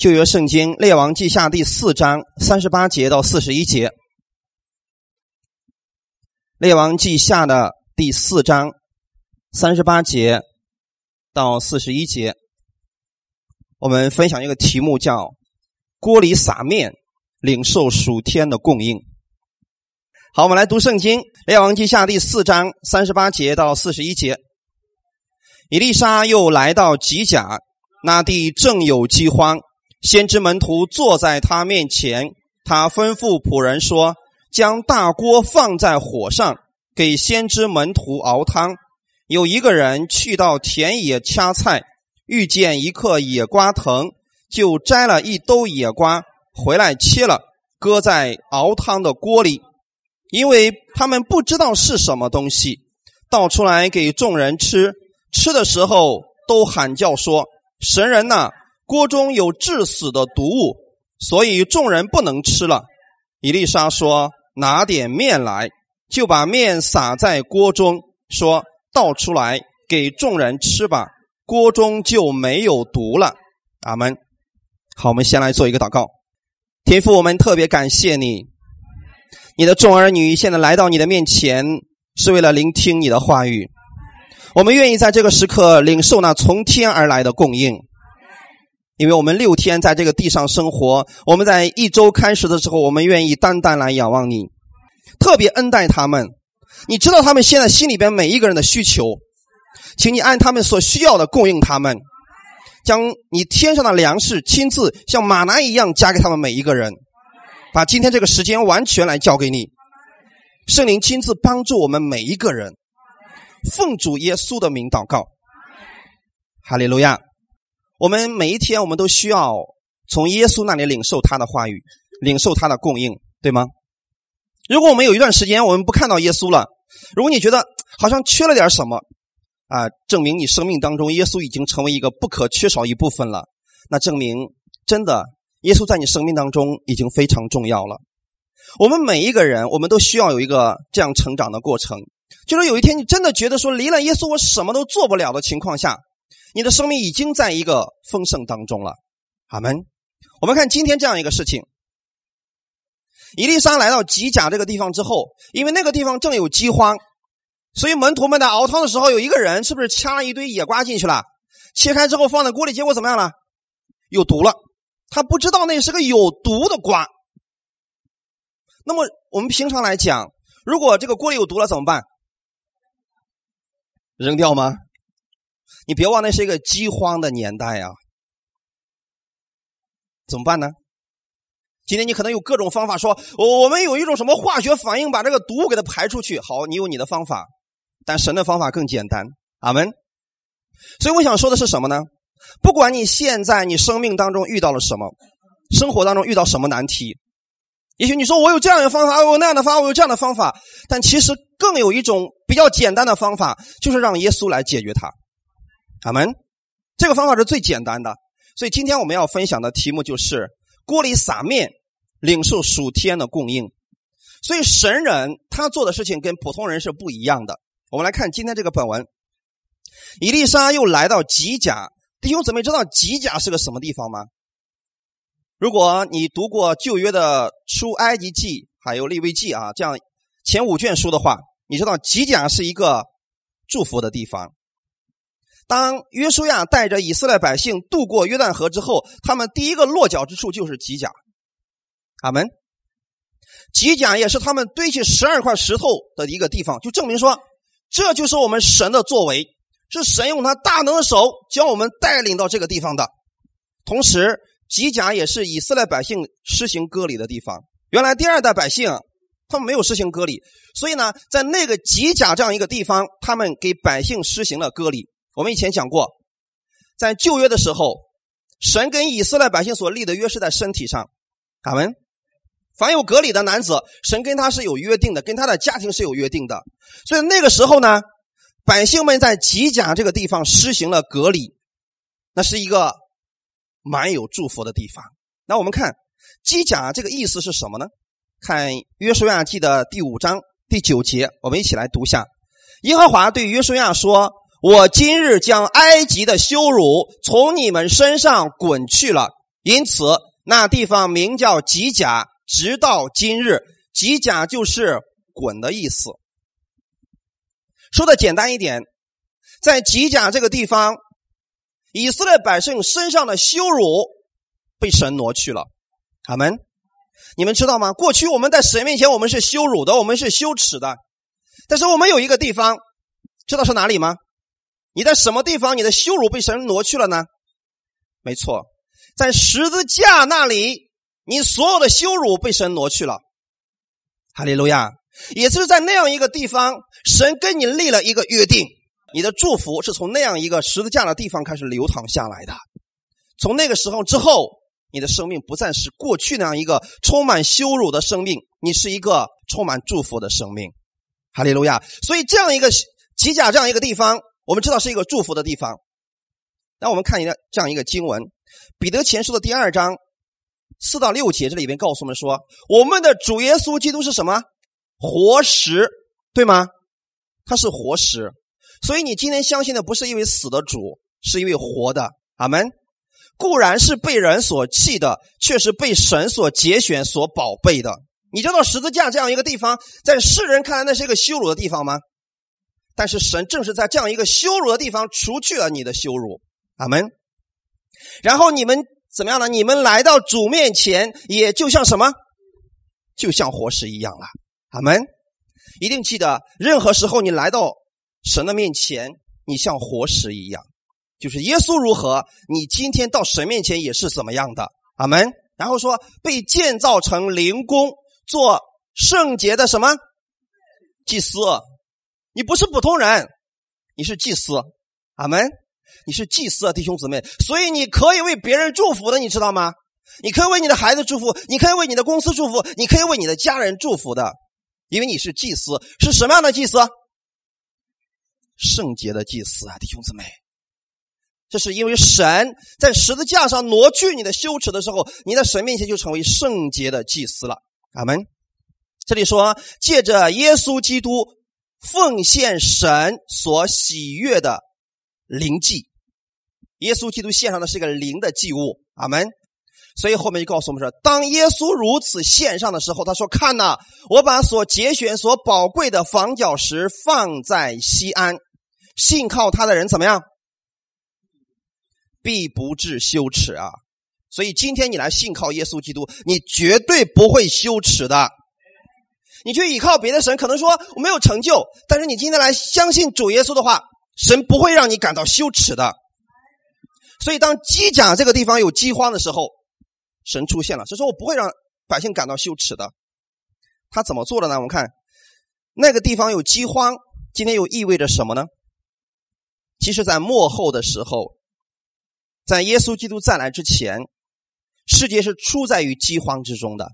旧约圣经列王记下第四章三十八节到四十一节。列王记下的第四章三十八节到四十一节，我们分享一个题目，叫“锅里撒面，领受属天的供应”。好，我们来读圣经，列王记下第四章三十八节到四十一节。以丽莎又来到吉甲，那地正有饥荒，先知门徒坐在他面前，他吩咐仆人说。将大锅放在火上，给先知门徒熬汤。有一个人去到田野掐菜，遇见一棵野瓜藤，就摘了一兜野瓜回来切了，搁在熬汤的锅里。因为他们不知道是什么东西，倒出来给众人吃。吃的时候都喊叫说：“神人呐，锅中有致死的毒物，所以众人不能吃了。”伊丽莎说。拿点面来，就把面撒在锅中，说倒出来给众人吃吧，锅中就没有毒了。阿门。好，我们先来做一个祷告。天父，我们特别感谢你，你的众儿女现在来到你的面前，是为了聆听你的话语。我们愿意在这个时刻领受那从天而来的供应。因为我们六天在这个地上生活，我们在一周开始的时候，我们愿意单单来仰望你，特别恩待他们。你知道他们现在心里边每一个人的需求，请你按他们所需要的供应他们，将你天上的粮食亲自像马南一样加给他们每一个人。把今天这个时间完全来交给你，圣灵亲自帮助我们每一个人。奉主耶稣的名祷告，哈利路亚。我们每一天，我们都需要从耶稣那里领受他的话语，领受他的供应，对吗？如果我们有一段时间我们不看到耶稣了，如果你觉得好像缺了点什么啊，证明你生命当中耶稣已经成为一个不可缺少一部分了，那证明真的耶稣在你生命当中已经非常重要了。我们每一个人，我们都需要有一个这样成长的过程，就是有一天你真的觉得说离了耶稣我什么都做不了的情况下。你的生命已经在一个丰盛当中了，阿门。我们看今天这样一个事情：伊丽莎来到吉甲这个地方之后，因为那个地方正有饥荒，所以门徒们在熬汤的时候，有一个人是不是掐了一堆野瓜进去了？切开之后放在锅里，结果怎么样了？有毒了。他不知道那是个有毒的瓜。那么我们平常来讲，如果这个锅里有毒了怎么办？扔掉吗？你别忘，那是一个饥荒的年代呀，怎么办呢？今天你可能有各种方法，说我我们有一种什么化学反应，把这个毒给它排出去。好，你有你的方法，但神的方法更简单。阿门。所以我想说的是什么呢？不管你现在你生命当中遇到了什么，生活当中遇到什么难题，也许你说我有这样的方法，我有那样的方法，我有这样的方法，但其实更有一种比较简单的方法，就是让耶稣来解决它。阿门，这个方法是最简单的，所以今天我们要分享的题目就是锅里撒面，领受属天的供应。所以神人他做的事情跟普通人是不一样的。我们来看今天这个本文，伊丽莎又来到吉甲，弟兄姊妹知道吉甲是个什么地方吗？如果你读过旧约的出埃及记还有利未记啊，这样前五卷书的话，你知道吉甲是一个祝福的地方。当约书亚带着以色列百姓渡过约旦河之后，他们第一个落脚之处就是吉甲。阿门。吉甲也是他们堆起十二块石头的一个地方，就证明说，这就是我们神的作为，是神用他大能的手将我们带领到这个地方的。同时，吉甲也是以色列百姓施行割礼的地方。原来第二代百姓他们没有施行割礼，所以呢，在那个吉甲这样一个地方，他们给百姓施行了割礼。我们以前讲过，在旧约的时候，神跟以色列百姓所立的约是在身体上。阿门。凡有隔离的男子，神跟他是有约定的，跟他的家庭是有约定的。所以那个时候呢，百姓们在吉甲这个地方施行了隔离，那是一个蛮有祝福的地方。那我们看吉甲这个意思是什么呢？看约书亚记的第五章第九节，我们一起来读一下。耶和华对约书亚说。我今日将埃及的羞辱从你们身上滚去了，因此那地方名叫吉甲，直到今日。吉甲就是滚的意思。说的简单一点，在吉甲这个地方，以色列百姓身上的羞辱被神挪去了。阿门。你们知道吗？过去我们在神面前，我们是羞辱的，我们是羞耻的。但是我们有一个地方，知道是哪里吗？你在什么地方，你的羞辱被神挪去了呢？没错，在十字架那里，你所有的羞辱被神挪去了。哈利路亚！也就是在那样一个地方，神跟你立了一个约定，你的祝福是从那样一个十字架的地方开始流淌下来的。从那个时候之后，你的生命不再是过去那样一个充满羞辱的生命，你是一个充满祝福的生命。哈利路亚！所以这样一个吉甲这样一个地方，我们知道是一个祝福的地方。那我们看一下这样一个经文，《彼得前书》的第二章。四到六节，这里边告诉我们说，我们的主耶稣基督是什么？活石，对吗？他是活石，所以你今天相信的不是一位死的主，是一位活的。阿门。固然是被人所弃的，却是被神所节选、所宝贝的。你知道十字架这样一个地方，在世人看来那是一个羞辱的地方吗？但是神正是在这样一个羞辱的地方，除去了你的羞辱。阿门。然后你们。怎么样呢？你们来到主面前，也就像什么？就像活石一样了。阿门！一定记得，任何时候你来到神的面前，你像活石一样。就是耶稣如何，你今天到神面前也是怎么样的。阿门！然后说，被建造成灵宫，做圣洁的什么祭司？你不是普通人，你是祭司。阿门。你是祭司啊，弟兄姊妹，所以你可以为别人祝福的，你知道吗？你可以为你的孩子祝福，你可以为你的公司祝福，你可以为你的家人祝福的，因为你是祭司，是什么样的祭司？圣洁的祭司啊，弟兄姊妹，这是因为神在十字架上挪去你的羞耻的时候，你在神面前就成为圣洁的祭司了。阿门。这里说，借着耶稣基督奉献神所喜悦的灵祭。耶稣基督献上的是一个灵的祭物，阿门。所以后面就告诉我们说，当耶稣如此献上的时候，他说：“看呐，我把所节选、所宝贵的房角石放在西安，信靠他的人怎么样，必不致羞耻啊！所以今天你来信靠耶稣基督，你绝对不会羞耻的。你去依靠别的神，可能说我没有成就，但是你今天来相信主耶稣的话，神不会让你感到羞耻的。”所以，当基甲这个地方有饥荒的时候，神出现了。所以说我不会让百姓感到羞耻的。他怎么做的呢？我们看那个地方有饥荒，今天又意味着什么呢？其实，在末后的时候，在耶稣基督再来之前，世界是处在于饥荒之中的。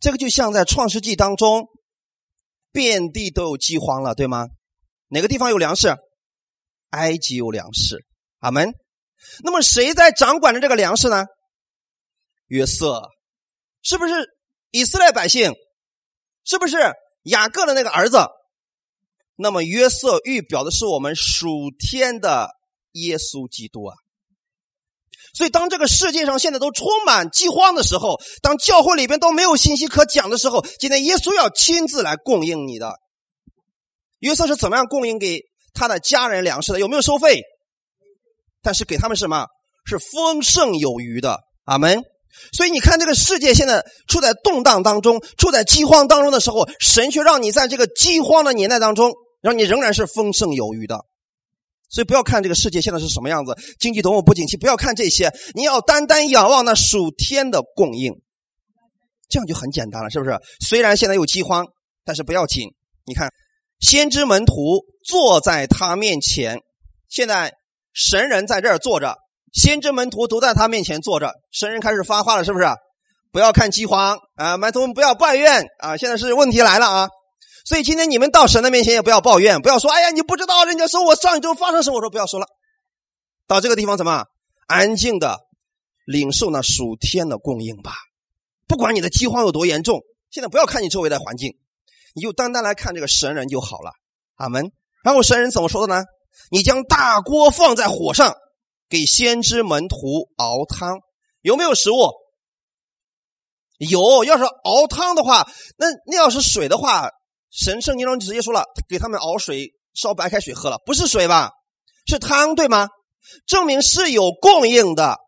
这个就像在创世纪当中，遍地都有饥荒了，对吗？哪个地方有粮食？埃及有粮食。阿门。那么谁在掌管着这个粮食呢？约瑟，是不是以色列百姓？是不是雅各的那个儿子？那么约瑟预表的是我们属天的耶稣基督啊。所以当这个世界上现在都充满饥荒的时候，当教会里边都没有信息可讲的时候，今天耶稣要亲自来供应你的。约瑟是怎么样供应给他的家人粮食的？有没有收费？但是给他们什么是丰盛有余的，阿门。所以你看，这个世界现在处在动荡当中，处在饥荒当中的时候，神却让你在这个饥荒的年代当中，让你仍然是丰盛有余的。所以不要看这个世界现在是什么样子，经济多么不景气，不要看这些，你要单单仰望那属天的供应，这样就很简单了，是不是？虽然现在有饥荒，但是不要紧。你看，先知门徒坐在他面前，现在。神人在这儿坐着，先知门徒都在他面前坐着。神人开始发话了，是不是？不要看饥荒啊，门徒们不要抱怨啊。现在是问题来了啊，所以今天你们到神的面前也不要抱怨，不要说哎呀，你不知道人家说我上一周发生什么，我说不要说了。到这个地方怎么安静的领受那属天的供应吧？不管你的饥荒有多严重，现在不要看你周围的环境，你就单单来看这个神人就好了。阿门。然后神人怎么说的呢？你将大锅放在火上，给先知门徒熬汤。有没有食物？有。要是熬汤的话，那那要是水的话，神圣经中直接说了，给他们熬水，烧白开水喝了，不是水吧？是汤，对吗？证明是有供应的。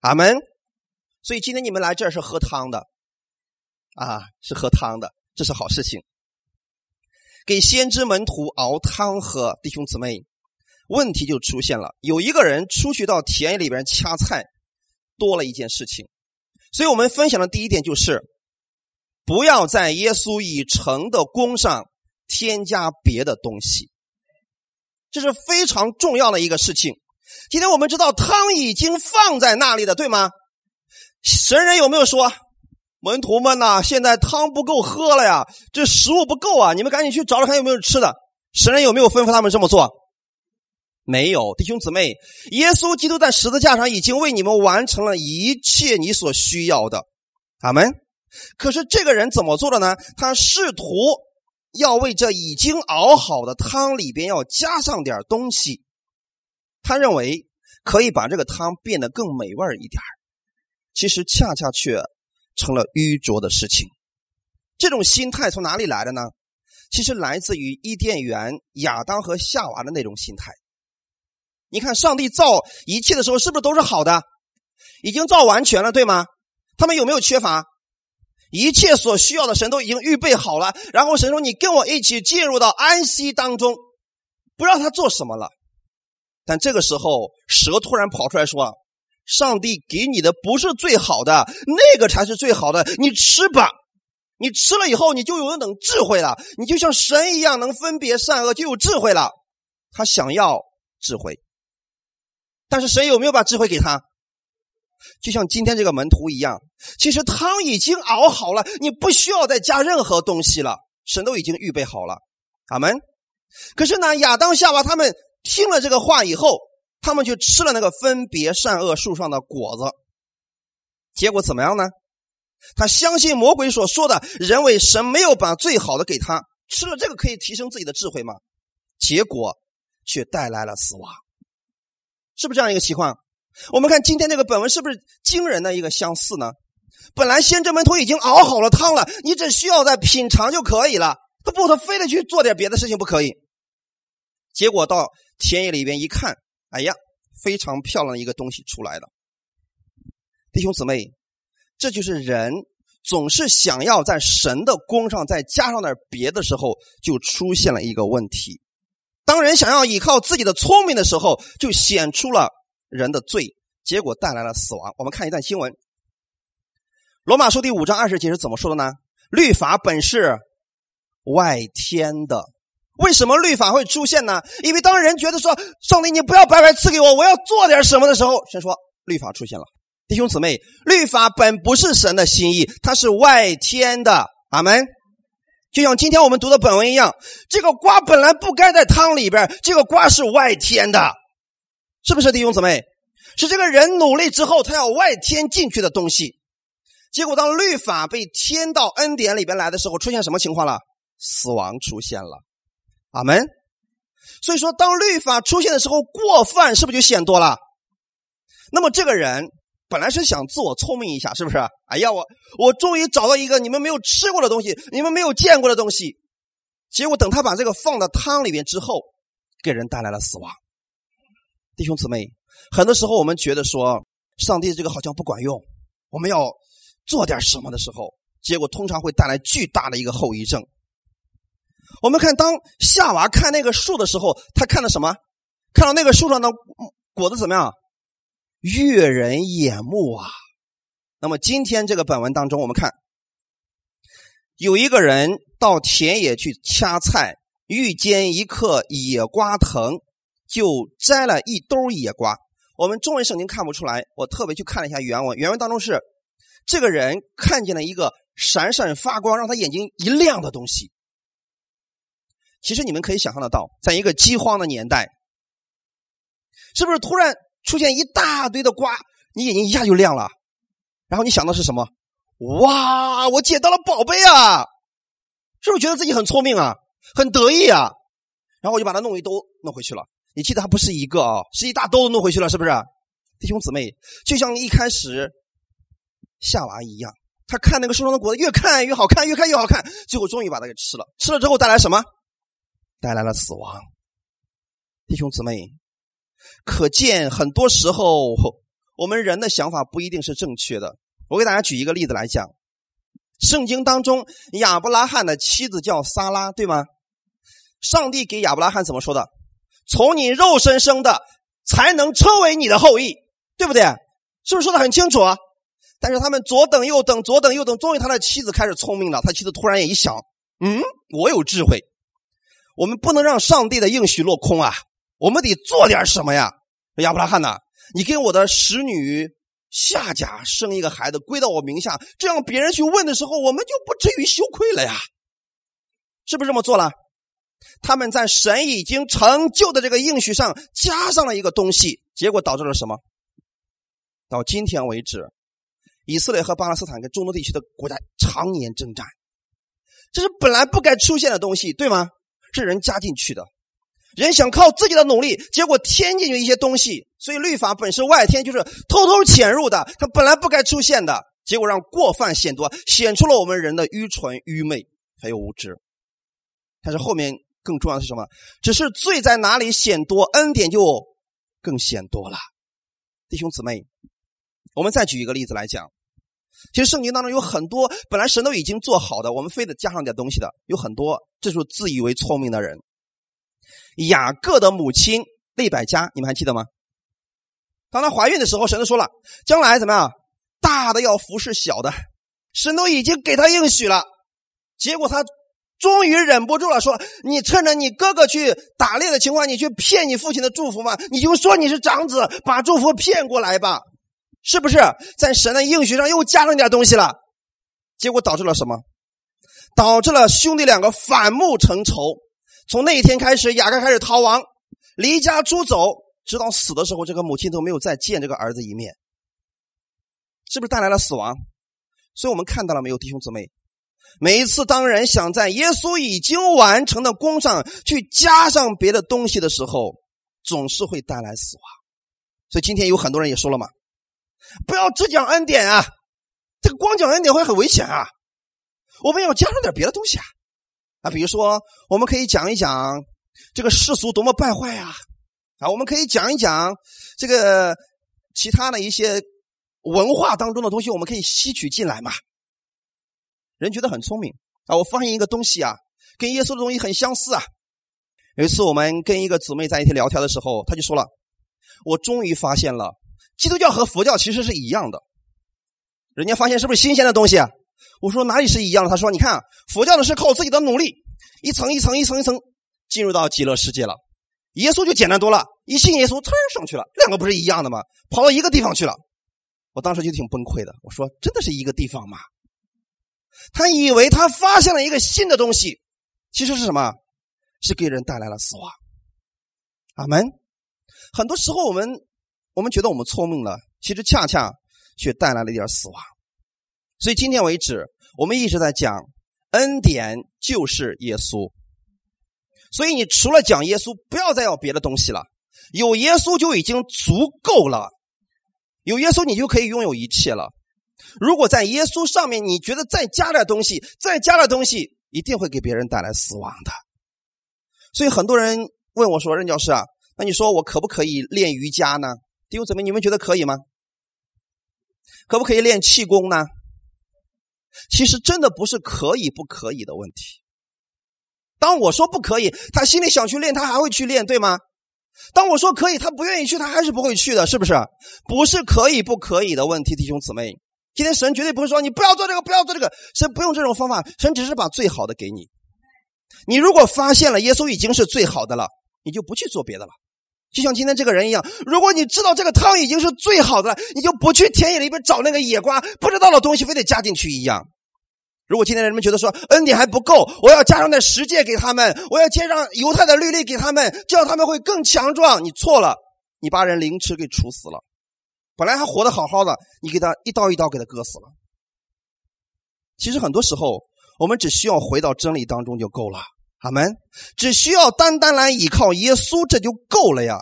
阿门。所以今天你们来这儿是喝汤的，啊，是喝汤的，这是好事情。给先知门徒熬汤喝，弟兄姊妹，问题就出现了。有一个人出去到田野里边掐菜，多了一件事情。所以我们分享的第一点就是，不要在耶稣已成的功上添加别的东西，这是非常重要的一个事情。今天我们知道汤已经放在那里的，对吗？神人有没有说，门徒们呐，现在汤不够喝了呀，这食物不够啊，你们赶紧去找找看有没有吃的。神人有没有吩咐他们这么做？没有，弟兄姊妹，耶稣基督在十字架上已经为你们完成了一切你所需要的，阿门。可是这个人怎么做的呢？他试图要为这已经熬好的汤里边要加上点东西，他认为可以把这个汤变得更美味一点其实恰恰却成了愚拙的事情。这种心态从哪里来的呢？其实来自于伊甸园亚当和夏娃的那种心态。你看，上帝造一切的时候，是不是都是好的？已经造完全了，对吗？他们有没有缺乏？一切所需要的神都已经预备好了。然后神说：“你跟我一起进入到安息当中，不让他做什么了。”但这个时候，蛇突然跑出来说：“上帝给你的不是最好的，那个才是最好的。你吃吧，你吃了以后，你就有那种智慧了。你就像神一样，能分别善恶，就有智慧了。他想要智慧。”但是神有没有把智慧给他？就像今天这个门徒一样，其实汤已经熬好了，你不需要再加任何东西了，神都已经预备好了。阿门。可是呢，亚当夏娃他们听了这个话以后，他们就吃了那个分别善恶树上的果子，结果怎么样呢？他相信魔鬼所说的，认为神没有把最好的给他，吃了这个可以提升自己的智慧吗？结果却带来了死亡。是不是这样一个情况？我们看今天这个本文是不是惊人的一个相似呢？本来先知门徒已经熬好了汤了，你只需要再品尝就可以了。他不，他非得去做点别的事情不可以。结果到田野里边一看，哎呀，非常漂亮的一个东西出来了。弟兄姊妹，这就是人总是想要在神的功上再加上点别的时候，就出现了一个问题。当人想要依靠自己的聪明的时候，就显出了人的罪，结果带来了死亡。我们看一段新闻，《罗马书》第五章二十节是怎么说的呢？律法本是外天的，为什么律法会出现呢？因为当人觉得说上帝，你不要白白赐给我，我要做点什么的时候，神说律法出现了。弟兄姊妹，律法本不是神的心意，它是外天的。阿门。就像今天我们读的本文一样，这个瓜本来不该在汤里边，这个瓜是外天的，是不是弟兄姊妹？是这个人努力之后，他要外添进去的东西。结果当律法被添到恩典里边来的时候，出现什么情况了？死亡出现了。阿门。所以说，当律法出现的时候，过犯是不是就显多了？那么这个人。本来是想自我聪明一下，是不是？哎呀，我我终于找到一个你们没有吃过的东西，你们没有见过的东西。结果等他把这个放到汤里面之后，给人带来了死亡。弟兄姊妹，很多时候我们觉得说，上帝这个好像不管用，我们要做点什么的时候，结果通常会带来巨大的一个后遗症。我们看，当夏娃看那个树的时候，他看到什么？看到那个树上的果子怎么样？悦人眼目啊！那么今天这个本文当中，我们看有一个人到田野去掐菜，遇见一棵野瓜藤，就摘了一兜野瓜。我们中文圣经看不出来，我特别去看了一下原文，原文当中是这个人看见了一个闪闪发光、让他眼睛一亮的东西。其实你们可以想象得到，在一个饥荒的年代，是不是突然？出现一大堆的瓜，你眼睛一下就亮了，然后你想到是什么？哇，我捡到了宝贝啊！是不是觉得自己很聪明啊，很得意啊？然后我就把它弄一兜弄回去了。你记得还不是一个啊，是一大兜子弄回去了，是不是？弟兄姊妹，就像一开始夏娃一样，他看那个树上的果子越看越好看，越看越好看，最后终于把它给吃了。吃了之后带来什么？带来了死亡。弟兄姊妹，可见很多时候我们人的想法不一定是正确的。我给大家举一个例子来讲，圣经当中亚伯拉罕的妻子叫撒拉，对吗？上帝给亚伯拉罕怎么说的？从你肉身生的才能称为你的后裔，对不对？是不是说的很清楚啊？但是他们左等右等，左等右等，终于他的妻子开始聪明了。他妻子突然也一想，嗯，我有智慧，我们不能让上帝的应许落空啊，我们得做点什么呀？亚伯拉罕呐，你跟我的使女夏甲生一个孩子，归到我名下，这样别人去问的时候，我们就不至于羞愧了呀，是不是这么做了？他们在神已经成就的这个应许上加上了一个东西，结果导致了什么？到今天为止，以色列和巴勒斯坦跟中东地区的国家常年征战，这是本来不该出现的东西，对吗？是人加进去的，人想靠自己的努力，结果添进去一些东西。所以律法本是外天，就是偷偷潜入的，它本来不该出现的，结果让过犯显多，显出了我们人的愚蠢、愚昧还有无知。但是后面。更重要的是什么？只是罪在哪里显多，恩典就更显多了。弟兄姊妹，我们再举一个例子来讲。其实圣经当中有很多本来神都已经做好的，我们非得加上点东西的，有很多。这是自以为聪明的人。雅各的母亲利百加，你们还记得吗？当她怀孕的时候，神都说了，将来怎么样？大的要服侍小的，神都已经给她应许了。结果她。终于忍不住了，说：“你趁着你哥哥去打猎的情况，你去骗你父亲的祝福吗？你就说你是长子，把祝福骗过来吧，是不是？在神的应许上又加上点东西了，结果导致了什么？导致了兄弟两个反目成仇。从那一天开始，雅各开始逃亡，离家出走，直到死的时候，这个母亲都没有再见这个儿子一面，是不是带来了死亡？所以我们看到了没有，弟兄姊妹？”每一次当人想在耶稣已经完成的功上去加上别的东西的时候，总是会带来死亡。所以今天有很多人也说了嘛，不要只讲恩典啊，这个光讲恩典会很危险啊。我们要加上点别的东西啊，啊，比如说我们可以讲一讲这个世俗多么败坏呀，啊，我们可以讲一讲这个其他的一些文化当中的东西，我们可以吸取进来嘛。人觉得很聪明啊！我发现一个东西啊，跟耶稣的东西很相似啊。有一次我们跟一个姊妹在一起聊天的时候，她就说了：“我终于发现了，基督教和佛教其实是一样的。”人家发现是不是新鲜的东西啊？我说哪里是一样的？他说：“你看，佛教的是靠自己的努力，一层一层一层一层进入到极乐世界了。耶稣就简单多了，一信耶稣，噌上去了。两个不是一样的吗？跑到一个地方去了。”我当时就挺崩溃的。我说：“真的是一个地方吗？”他以为他发现了一个新的东西，其实是什么？是给人带来了死亡。阿门。很多时候，我们我们觉得我们聪明了，其实恰恰却带来了一点死亡。所以今天为止，我们一直在讲恩典就是耶稣。所以你除了讲耶稣，不要再要别的东西了。有耶稣就已经足够了，有耶稣你就可以拥有一切了。如果在耶稣上面，你觉得再加点东西，再加点东西，一定会给别人带来死亡的。所以很多人问我说：“任教师啊，那你说我可不可以练瑜伽呢？弟兄姊妹，你们觉得可以吗？可不可以练气功呢？其实真的不是可以不可以的问题。当我说不可以，他心里想去练，他还会去练，对吗？当我说可以，他不愿意去，他还是不会去的，是不是？不是可以不可以的问题，弟兄姊妹。今天神绝对不会说你不要做这个，不要做这个。神不用这种方法，神只是把最好的给你。你如果发现了耶稣已经是最好的了，你就不去做别的了。就像今天这个人一样，如果你知道这个汤已经是最好的了，你就不去田野里边找那个野瓜，不知道的东西非得加进去一样。如果今天人们觉得说恩典还不够，我要加上点十诫给他们，我要加上犹太的律例给他们，这样他们会更强壮。你错了，你把人凌迟给处死了。本来还活得好好的，你给他一刀一刀给他割死了。其实很多时候，我们只需要回到真理当中就够了。阿门。只需要单单来依靠耶稣，这就够了呀。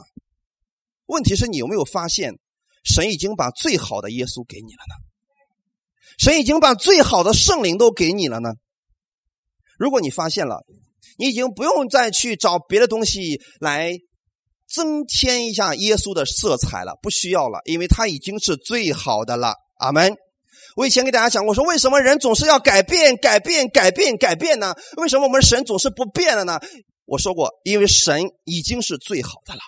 问题是你有没有发现，神已经把最好的耶稣给你了呢？神已经把最好的圣灵都给你了呢？如果你发现了，你已经不用再去找别的东西来增添一下耶稣的色彩了，不需要了，因为他已经是最好的了。阿门。我以前给大家讲过，说为什么人总是要改变、改变、改变、改变呢？为什么我们神总是不变了呢？我说过，因为神已经是最好的了，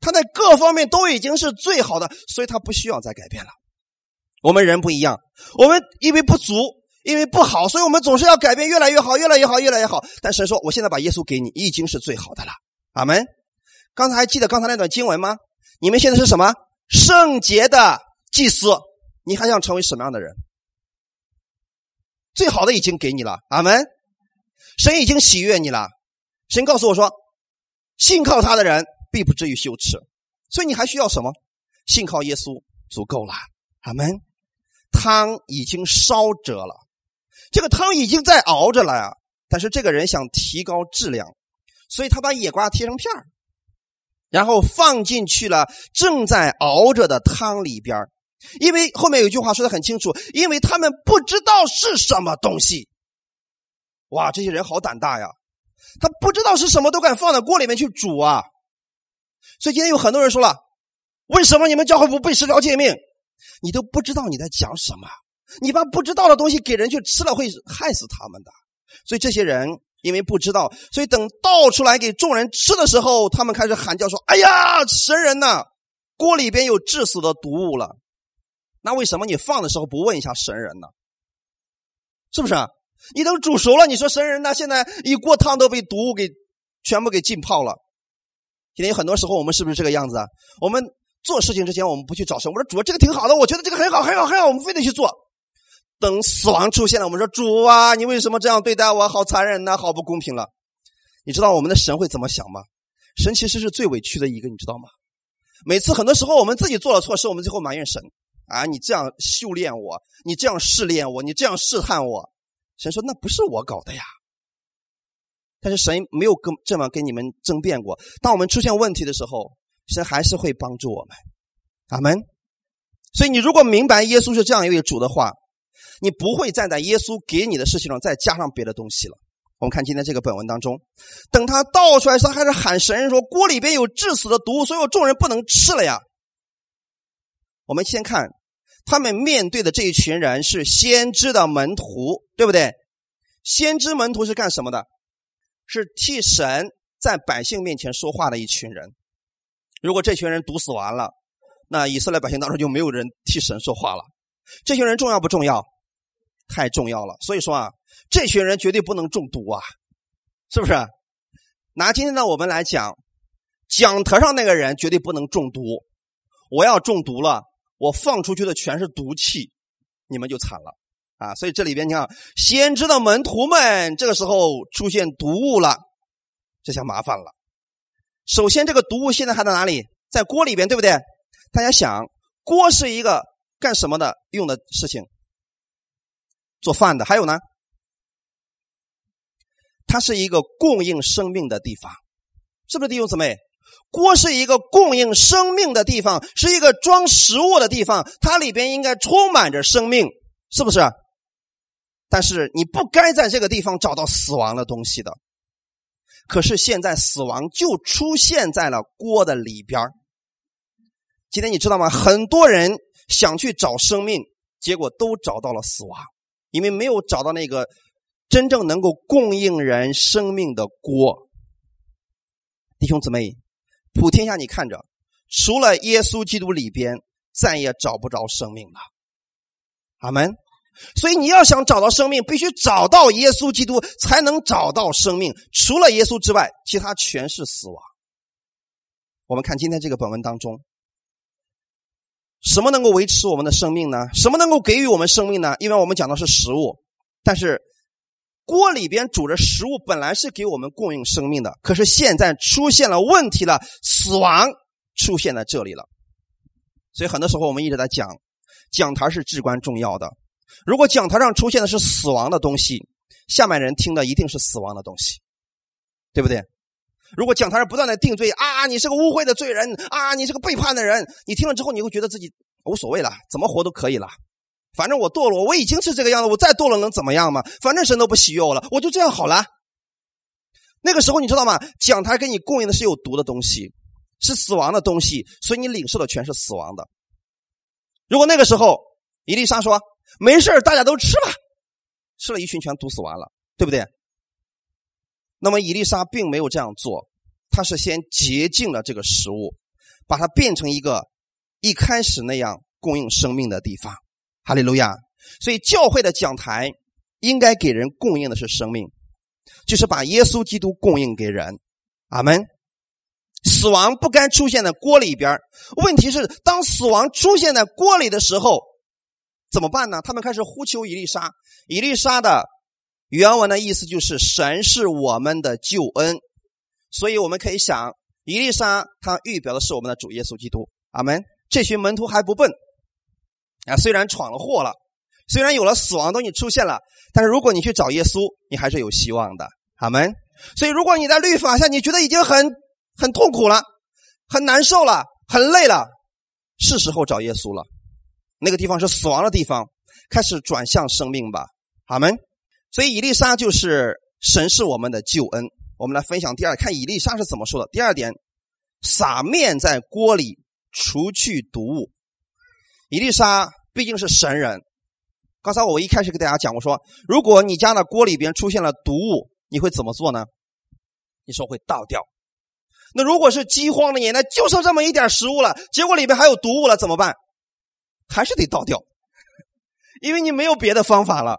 他在各方面都已经是最好的，所以他不需要再改变了。我们人不一样，我们因为不足，因为不好，所以我们总是要改变，越来越好，越来越好，越来越好。但神说：“我现在把耶稣给你，已经是最好的了。”阿门。刚才还记得刚才那段经文吗？你们现在是什么圣洁的祭司？你还想成为什么样的人？最好的已经给你了，阿门。神已经喜悦你了。神告诉我说：“信靠他的人必不至于羞耻。”所以你还需要什么？信靠耶稣足够了，阿门。汤已经烧着了，这个汤已经在熬着了呀。但是这个人想提高质量，所以他把野瓜切成片然后放进去了正在熬着的汤里边因为后面有句话说的很清楚，因为他们不知道是什么东西。哇，这些人好胆大呀！他不知道是什么都敢放到锅里面去煮啊。所以今天有很多人说了，为什么你们教会不背十条诫命？你都不知道你在讲什么，你把不知道的东西给人去吃了，会害死他们的。所以这些人因为不知道，所以等倒出来给众人吃的时候，他们开始喊叫说：“哎呀，神人呐，锅里边有致死的毒物了。”那为什么你放的时候不问一下神人呢？是不是？你都煮熟了，你说神人呢？现在一锅汤都被毒物给全部给浸泡了。今天有很多时候我们是不是这个样子啊？我们做事情之前我们不去找神，我说主这个挺好的，我觉得这个很好很好很好，我们非得去做。等死亡出现了，我们说主啊，你为什么这样对待我？好残忍呐，好不公平了。你知道我们的神会怎么想吗？神其实是最委屈的一个，你知道吗？每次很多时候我们自己做了错事，我们最后埋怨神。啊！你这样修炼我，你这样试炼我，你这样试探我，神说那不是我搞的呀。但是神没有跟这么跟你们争辩过。当我们出现问题的时候，神还是会帮助我们。阿门。所以你如果明白耶稣是这样一位主的话，你不会站在耶稣给你的事情上再加上别的东西了。我们看今天这个本文当中，等他倒出来时，他还是喊神说：“锅里边有致死的毒，所以众人不能吃了呀。”我们先看，他们面对的这一群人是先知的门徒，对不对？先知门徒是干什么的？是替神在百姓面前说话的一群人。如果这群人毒死完了，那以色列百姓当中就没有人替神说话了。这群人重要不重要？太重要了。所以说啊，这群人绝对不能中毒啊，是不是？拿今天的我们来讲，讲台上那个人绝对不能中毒。我要中毒了。我放出去的全是毒气，你们就惨了啊！所以这里边你看，先知的门徒们这个时候出现毒物了，这下麻烦了。首先，这个毒物现在还在哪里？在锅里边，对不对？大家想，锅是一个干什么的用的事情？做饭的。还有呢，它是一个供应生命的地方，是不是弟兄姊妹？锅是一个供应生命的地方，是一个装食物的地方，它里边应该充满着生命，是不是？但是你不该在这个地方找到死亡的东西的。可是现在死亡就出现在了锅的里边今天你知道吗？很多人想去找生命，结果都找到了死亡，因为没有找到那个真正能够供应人生命的锅。弟兄姊妹。普天下，你看着，除了耶稣基督里边，再也找不着生命了。阿门。所以你要想找到生命，必须找到耶稣基督，才能找到生命。除了耶稣之外，其他全是死亡。我们看今天这个本文当中，什么能够维持我们的生命呢？什么能够给予我们生命呢？因为我们讲的是食物，但是。锅里边煮着食物，本来是给我们供应生命的，可是现在出现了问题了，死亡出现在这里了。所以很多时候我们一直在讲，讲台是至关重要的。如果讲台上出现的是死亡的东西，下面人听的一定是死亡的东西，对不对？如果讲台上不断的定罪啊，你是个污秽的罪人啊，你是个背叛的人，你听了之后你会觉得自己无所谓了，怎么活都可以了。反正我堕落，我已经是这个样子，我再堕落能怎么样嘛？反正神都不喜悦我了，我就这样好了。那个时候你知道吗？讲台给你供应的是有毒的东西，是死亡的东西，所以你领受的全是死亡的。如果那个时候伊丽莎说没事大家都吃吧，吃了一群全毒死完了，对不对？那么伊丽莎并没有这样做，她是先洁净了这个食物，把它变成一个一开始那样供应生命的地方。哈利路亚！所以教会的讲台应该给人供应的是生命，就是把耶稣基督供应给人。阿门。死亡不该出现在锅里边问题是，当死亡出现在锅里的时候，怎么办呢？他们开始呼求伊丽莎。伊丽莎的。原文的意思就是神是我们的救恩，所以我们可以想，伊丽莎她预表的是我们的主耶稣基督。阿门。这群门徒还不笨啊，虽然闯了祸了，虽然有了死亡东西出现了，但是如果你去找耶稣，你还是有希望的。阿门。所以如果你在律法下，你觉得已经很很痛苦了，很难受了，很累了，是时候找耶稣了。那个地方是死亡的地方，开始转向生命吧。阿门。所以，以利沙就是神是我们的救恩。我们来分享第二，看以利沙是怎么说的。第二点，撒面在锅里除去毒物。以利沙毕竟是神人。刚才我一开始给大家讲过，说如果你家的锅里边出现了毒物，你会怎么做呢？你说会倒掉。那如果是饥荒的年代，就剩这么一点食物了，结果里边还有毒物了，怎么办？还是得倒掉，因为你没有别的方法了。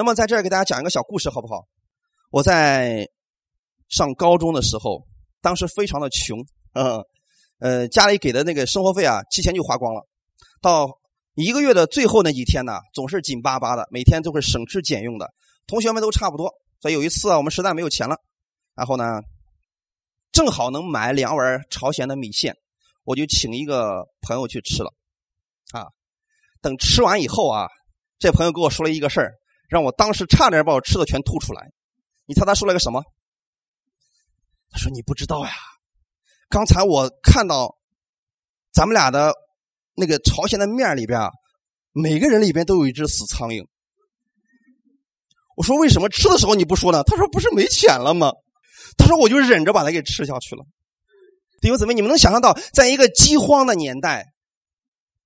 那么在这儿给大家讲一个小故事，好不好？我在上高中的时候，当时非常的穷，嗯，呃，家里给的那个生活费啊，提前就花光了。到一个月的最后那几天呢，总是紧巴巴的，每天都会省吃俭用的。同学们都差不多，所以有一次啊，我们实在没有钱了，然后呢，正好能买两碗朝鲜的米线，我就请一个朋友去吃了。啊，等吃完以后啊，这朋友跟我说了一个事儿。让我当时差点把我吃的全吐出来，你猜他说了个什么？他说：“你不知道呀，刚才我看到咱们俩的那个朝鲜的面里边，每个人里边都有一只死苍蝇。”我说：“为什么吃的时候你不说呢？”他说：“不是没钱了吗？”他说：“我就忍着把它给吃下去了。”弟兄姊妹，你们能想象到，在一个饥荒的年代，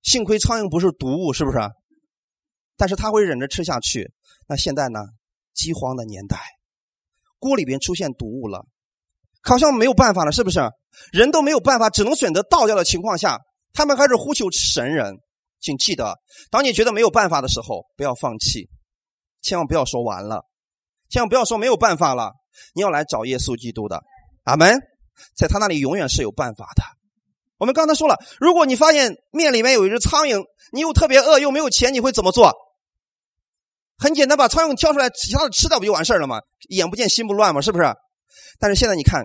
幸亏苍蝇不是毒物，是不是？但是他会忍着吃下去。那现在呢？饥荒的年代，锅里边出现毒物了，好像没有办法了，是不是？人都没有办法，只能选择倒掉的情况下，他们开始呼求神人。请记得，当你觉得没有办法的时候，不要放弃，千万不要说完了，千万不要说没有办法了。你要来找耶稣基督的，阿门。在他那里永远是有办法的。我们刚才说了，如果你发现面里面有一只苍蝇，你又特别饿又没有钱，你会怎么做？很简单，把苍蝇挑出来，其他的吃掉不就完事了吗？眼不见心不乱嘛，是不是？但是现在你看，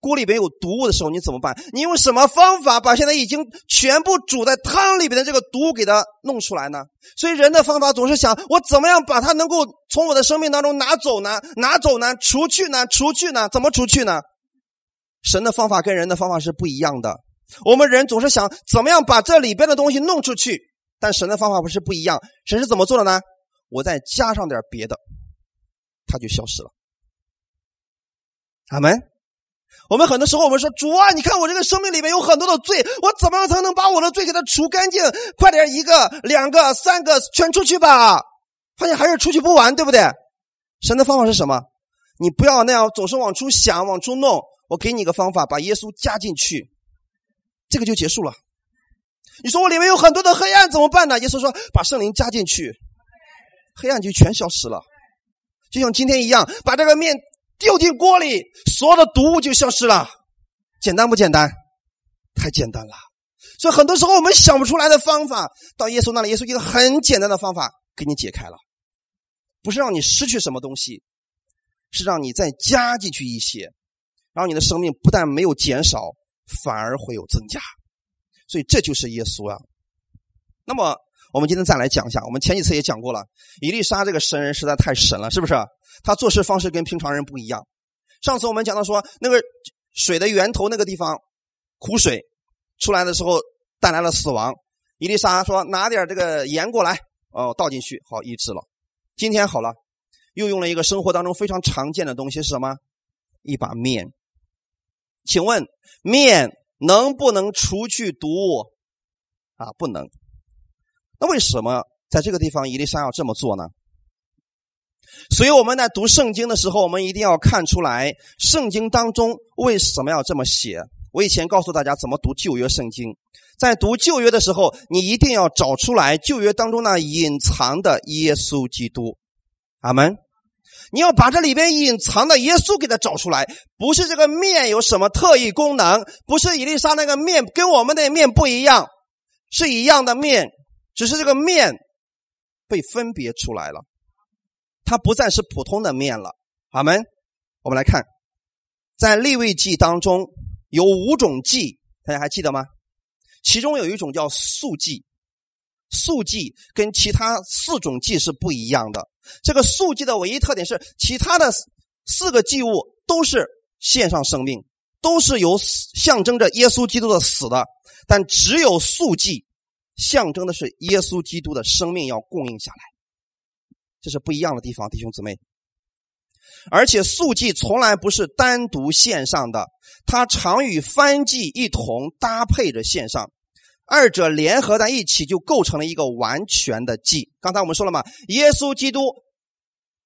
锅里边有毒物的时候，你怎么办？你用什么方法把现在已经全部煮在汤里边的这个毒给它弄出来呢？所以人的方法总是想，我怎么样把它能够从我的生命当中拿走呢？拿走呢？除去呢？除去呢？怎么除去呢？神的方法跟人的方法是不一样的。我们人总是想怎么样把这里边的东西弄出去，但神的方法不是不一样。神是怎么做的呢？我再加上点别的，它就消失了。阿门。我们很多时候我们说主啊，你看我这个生命里面有很多的罪，我怎么样才能把我的罪给它除干净？快点，一个、两个、三个，全出去吧！发现还是出去不完，对不对？神的方法是什么？你不要那样总是往出想、往出弄。我给你个方法，把耶稣加进去，这个就结束了。你说我里面有很多的黑暗怎么办呢？耶稣说，把圣灵加进去。黑暗就全消失了，就像今天一样，把这个面丢进锅里，所有的毒物就消失了。简单不简单？太简单了。所以很多时候我们想不出来的方法，到耶稣那里，耶稣一个很简单的方法给你解开了。不是让你失去什么东西，是让你再加进去一些，然后你的生命不但没有减少，反而会有增加。所以这就是耶稣啊。那么。我们今天再来讲一下，我们前几次也讲过了，伊丽莎这个神人实在太神了，是不是？他做事方式跟平常人不一样。上次我们讲到说，那个水的源头那个地方，苦水出来的时候带来了死亡。伊丽莎说：“拿点这个盐过来，哦，倒进去，好医治了。今天好了，又用了一个生活当中非常常见的东西是什么？一把面。请问面能不能除去毒物？啊，不能。那为什么在这个地方伊丽莎要这么做呢？所以我们在读圣经的时候，我们一定要看出来圣经当中为什么要这么写。我以前告诉大家怎么读旧约圣经，在读旧约的时候，你一定要找出来旧约当中那隐藏的耶稣基督。阿门。你要把这里边隐藏的耶稣给他找出来，不是这个面有什么特异功能，不是伊丽莎那个面跟我们的面不一样，是一样的面，只是这个面被分别出来了。它不再是普通的面了。好们。我们来看，在立位记当中有五种祭，大家还记得吗？其中有一种叫素祭，素祭跟其他四种祭是不一样的。这个素祭的唯一特点是，其他的四个祭物都是献上生命，都是有象征着耶稣基督的死的，但只有素祭象征的是耶稣基督的生命要供应下来。这是不一样的地方，弟兄姊妹。而且素祭从来不是单独献上的，它常与翻祭一同搭配着献上，二者联合在一起就构成了一个完全的祭。刚才我们说了嘛，耶稣基督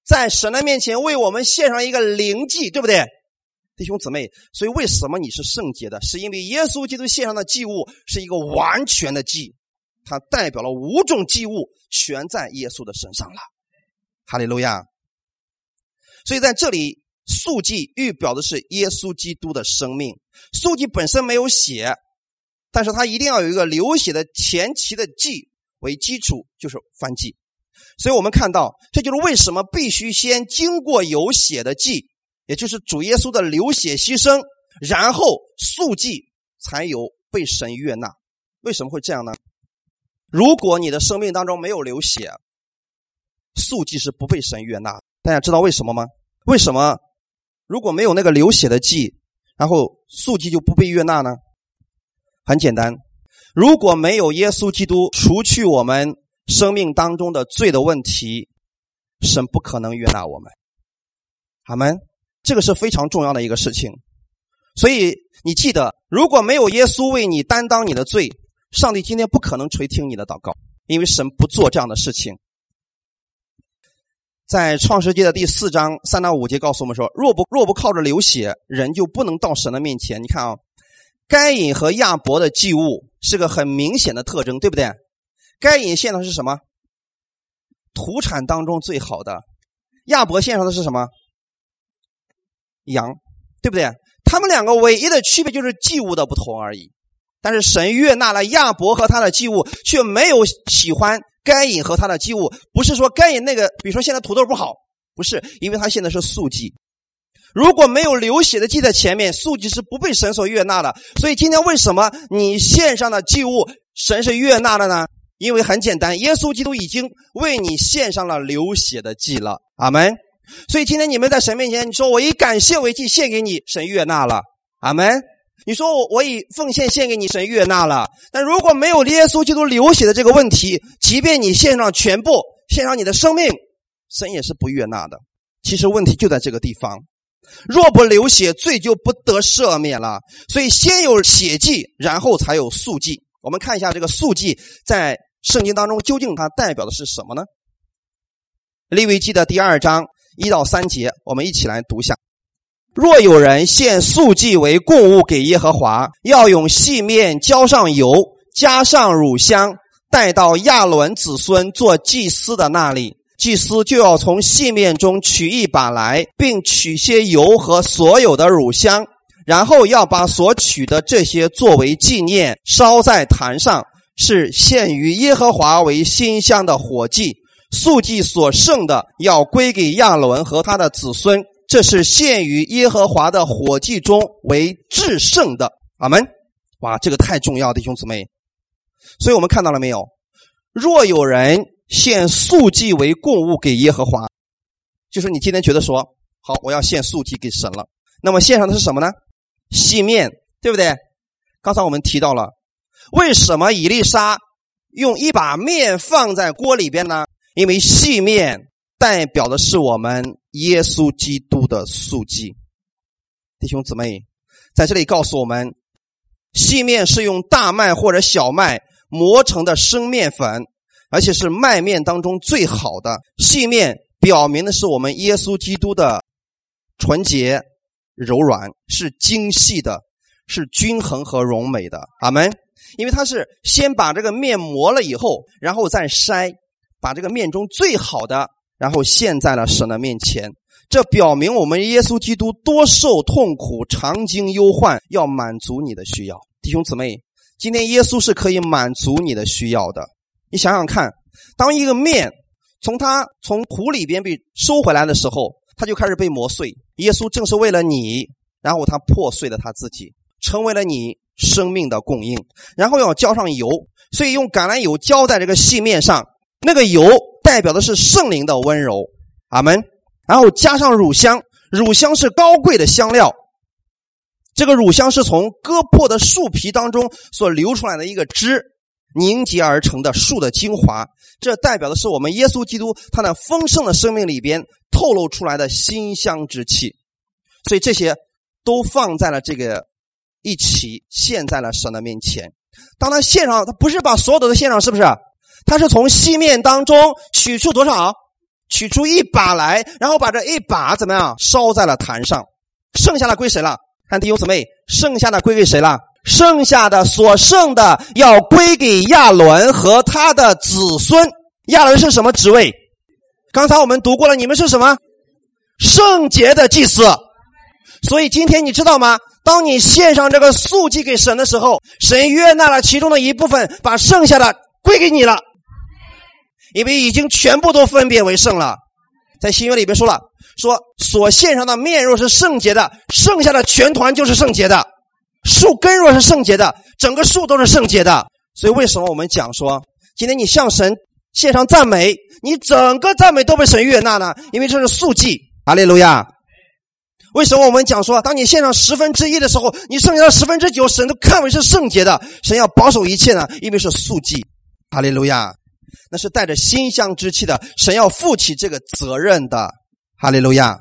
在神的面前为我们献上一个灵祭，对不对，弟兄姊妹？所以为什么你是圣洁的？是因为耶稣基督献上的祭物是一个完全的祭，它代表了五种祭物全在耶稣的身上了。哈利路亚！所以在这里，素祭预表的是耶稣基督的生命。素祭本身没有血，但是它一定要有一个流血的前期的祭为基础，就是燔祭。所以我们看到，这就是为什么必须先经过有血的祭，也就是主耶稣的流血牺牲，然后素祭才有被神悦纳。为什么会这样呢？如果你的生命当中没有流血，素祭是不被神悦纳，大家知道为什么吗？为什么如果没有那个流血的祭，然后素祭就不被悦纳呢？很简单，如果没有耶稣基督除去我们生命当中的罪的问题，神不可能悦纳我们。好们，这个是非常重要的一个事情。所以你记得，如果没有耶稣为你担当你的罪，上帝今天不可能垂听你的祷告，因为神不做这样的事情。在创世纪的第四章三到五节告诉我们说：若不若不靠着流血，人就不能到神的面前。你看啊，该隐和亚伯的祭物是个很明显的特征，对不对？该隐献的是什么？土产当中最好的。亚伯献上的是什么？羊，对不对？他们两个唯一的区别就是祭物的不同而已。但是神悦纳了亚伯和他的祭物，却没有喜欢。该隐和他的祭物，不是说该隐那个，比如说现在土豆不好，不是，因为他现在是素祭。如果没有流血的祭在前面，素祭是不被神所悦纳的。所以今天为什么你献上的祭物神是悦纳的呢？因为很简单，耶稣基督已经为你献上了流血的祭了。阿门。所以今天你们在神面前，你说我以感谢为祭献给你，神悦纳了。阿门。你说我我以奉献献给你，神悦纳了。但如果没有耶稣基督流血的这个问题，即便你献上全部，献上你的生命，神也是不悦纳的。其实问题就在这个地方，若不流血，罪就不得赦免了。所以先有血祭，然后才有素祭。我们看一下这个素祭在圣经当中究竟它代表的是什么呢？利未记的第二章一到三节，我们一起来读一下。若有人献素祭为供物给耶和华，要用细面浇上油，加上乳香，带到亚伦子孙做祭司的那里。祭司就要从细面中取一把来，并取些油和所有的乳香，然后要把所取的这些作为纪念，烧在坛上，是献于耶和华为馨香的火祭。素祭所剩的，要归给亚伦和他的子孙。这是献于耶和华的火祭中为至圣的，阿门。哇，这个太重要，弟兄姊妹。所以我们看到了没有？若有人献素祭为供物给耶和华，就是你今天觉得说好，我要献素祭给神了。那么献上的是什么呢？细面，对不对？刚才我们提到了，为什么以利沙用一把面放在锅里边呢？因为细面代表的是我们耶稣基督的素祭。弟兄姊妹，在这里告诉我们，细面是用大麦或者小麦磨成的生面粉，而且是麦面当中最好的。细面表明的是我们耶稣基督的纯洁、柔软，是精细的，是均衡和柔美的。阿门。因为他是先把这个面磨了以后，然后再筛，把这个面中最好的，然后献在了神的面前。这表明我们耶稣基督多受痛苦，常经忧患，要满足你的需要。弟兄姊妹，今天耶稣是可以满足你的需要的。你想想看，当一个面从他从土里边被收回来的时候，他就开始被磨碎。耶稣正是为了你，然后他破碎了他自己，成为了你。生命的供应，然后要浇上油，所以用橄榄油浇在这个细面上。那个油代表的是圣灵的温柔，阿门。然后加上乳香，乳香是高贵的香料。这个乳香是从割破的树皮当中所流出来的一个汁凝结而成的树的精华。这代表的是我们耶稣基督他那丰盛的生命里边透露出来的馨香之气。所以这些都放在了这个。一起献在了神的面前。当他献上，他不是把所有的都献上，是不是？他是从细面当中取出多少？取出一把来，然后把这一把怎么样烧在了坛上？剩下的归谁了？看弟兄姊妹，剩下的归给谁了？剩下的所剩的要归给亚伦和他的子孙。亚伦是什么职位？刚才我们读过了，你们是什么？圣洁的祭司。所以今天你知道吗？当你献上这个素祭给神的时候，神悦纳了其中的一部分，把剩下的归给你了，因为已经全部都分别为圣了。在新约里边说了，说所献上的面若是圣洁的，剩下的全团就是圣洁的；树根若是圣洁的，整个树都是圣洁的。所以为什么我们讲说，今天你向神献上赞美，你整个赞美都被神悦纳呢？因为这是素祭，阿利路亚。为什么我们讲说，当你献上十分之一的时候，你剩下的十分之九，神都看为是圣洁的，神要保守一切呢？因为是素祭，哈利路亚，那是带着馨香之气的，神要负起这个责任的，哈利路亚。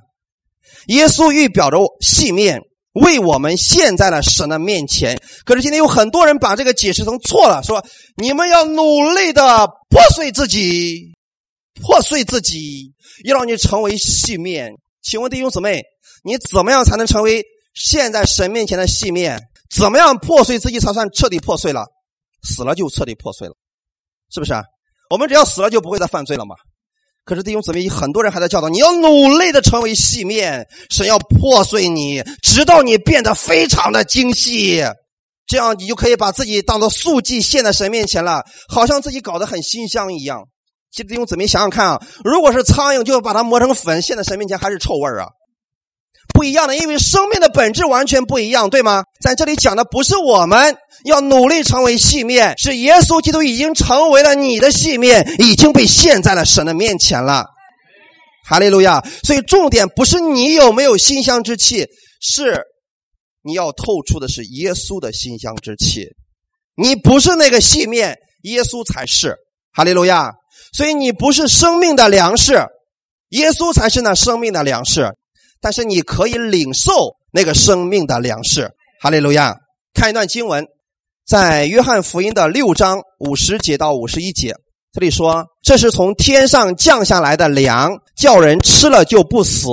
耶稣预表着细面为我们献在了神的面前，可是今天有很多人把这个解释成错了，说你们要努力的破碎自己，破碎自己，要让你成为细面。请问弟兄姊妹？你怎么样才能成为现在神面前的细面？怎么样破碎自己才算彻底破碎了？死了就彻底破碎了，是不是？我们只要死了就不会再犯罪了嘛？可是弟兄姊妹，很多人还在教导你要努力的成为细面，神要破碎你，直到你变得非常的精细，这样你就可以把自己当做素祭献在神面前了，好像自己搞得很馨香一样。其实弟兄姊妹想想看啊，如果是苍蝇，就把它磨成粉献在神面前，还是臭味啊？不一样的，因为生命的本质完全不一样，对吗？在这里讲的不是我们要努力成为细面，是耶稣基督已经成为了你的细面，已经被献在了神的面前了。哈利路亚！所以重点不是你有没有馨香之气，是你要透出的是耶稣的馨香之气。你不是那个细面，耶稣才是。哈利路亚！所以你不是生命的粮食，耶稣才是那生命的粮食。但是你可以领受那个生命的粮食，哈利路亚！看一段经文，在约翰福音的六章五十节到五十一节，这里说：“这是从天上降下来的粮，叫人吃了就不死。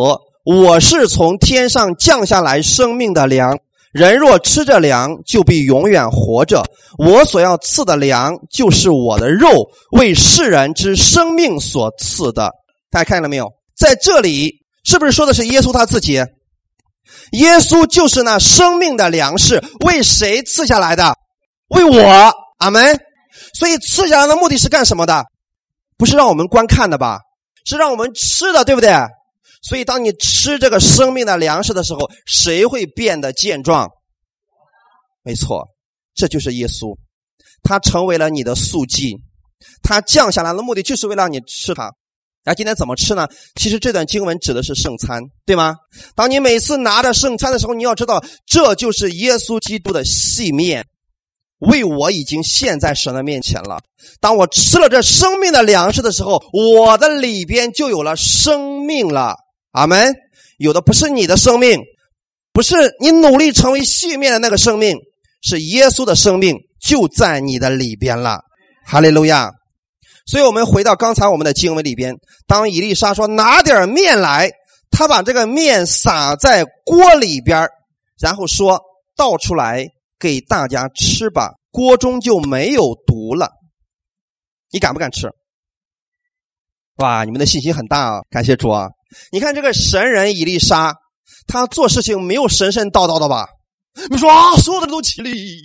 我是从天上降下来生命的粮，人若吃着粮，就必永远活着。我所要赐的粮，就是我的肉，为世人之生命所赐的。”大家看见了没有？在这里。是不是说的是耶稣他自己？耶稣就是那生命的粮食，为谁赐下来的？为我，阿门。所以赐下来的目的是干什么的？不是让我们观看的吧？是让我们吃的，对不对？所以当你吃这个生命的粮食的时候，谁会变得健壮？没错，这就是耶稣，他成为了你的素祭，他降下来的目的就是为了让你吃它。那今天怎么吃呢？其实这段经文指的是圣餐，对吗？当你每次拿着圣餐的时候，你要知道，这就是耶稣基督的细面，为我已经献在神的面前了。当我吃了这生命的粮食的时候，我的里边就有了生命了。阿门。有的不是你的生命，不是你努力成为细面的那个生命，是耶稣的生命就在你的里边了。哈利路亚。所以我们回到刚才我们的经文里边，当以丽莎说拿点面来，他把这个面撒在锅里边，然后说倒出来给大家吃吧，锅中就没有毒了。你敢不敢吃？哇，你们的信心很大啊！感谢主啊！你看这个神人以丽莎，他做事情没有神神叨叨的吧？你说啊，所有的人都起立，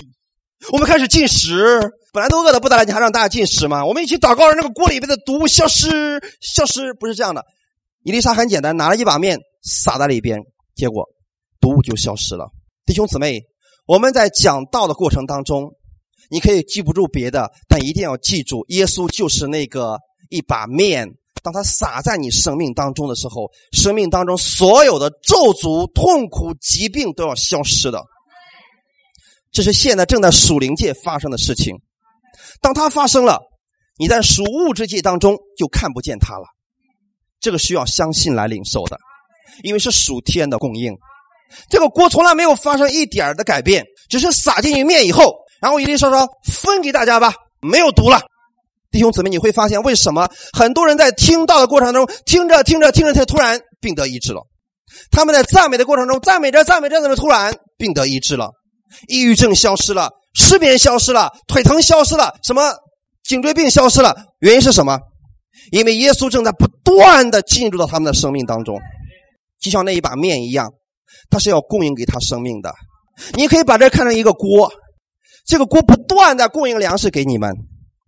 我们开始进食。本来都饿的不得了，你还让大家进食吗？我们一起祷告，让那个锅里边的毒物消失，消失。不是这样的，伊丽莎很简单，拿了一把面撒在里边，结果毒物就消失了。弟兄姊妹，我们在讲道的过程当中，你可以记不住别的，但一定要记住，耶稣就是那个一把面，当他撒在你生命当中的时候，生命当中所有的咒诅、痛苦、疾病都要消失的。这是现在正在属灵界发生的事情。当它发生了，你在属物质界当中就看不见它了。这个需要相信来领受的，因为是属天的供应。这个锅从来没有发生一点的改变，只是撒进去面以后，然后伊丽莎说：“分给大家吧，没有毒了。”弟兄姊妹，你会发现为什么很多人在听到的过程中，听着听着听着，他突然病得医治了；他们在赞美的过程中，赞美着赞美着，怎么突然病得医治了？抑郁症消失了。失眠消失了，腿疼消失了，什么颈椎病消失了？原因是什么？因为耶稣正在不断的进入到他们的生命当中，就像那一把面一样，他是要供应给他生命的。你可以把这看成一个锅，这个锅不断的供应粮食给你们，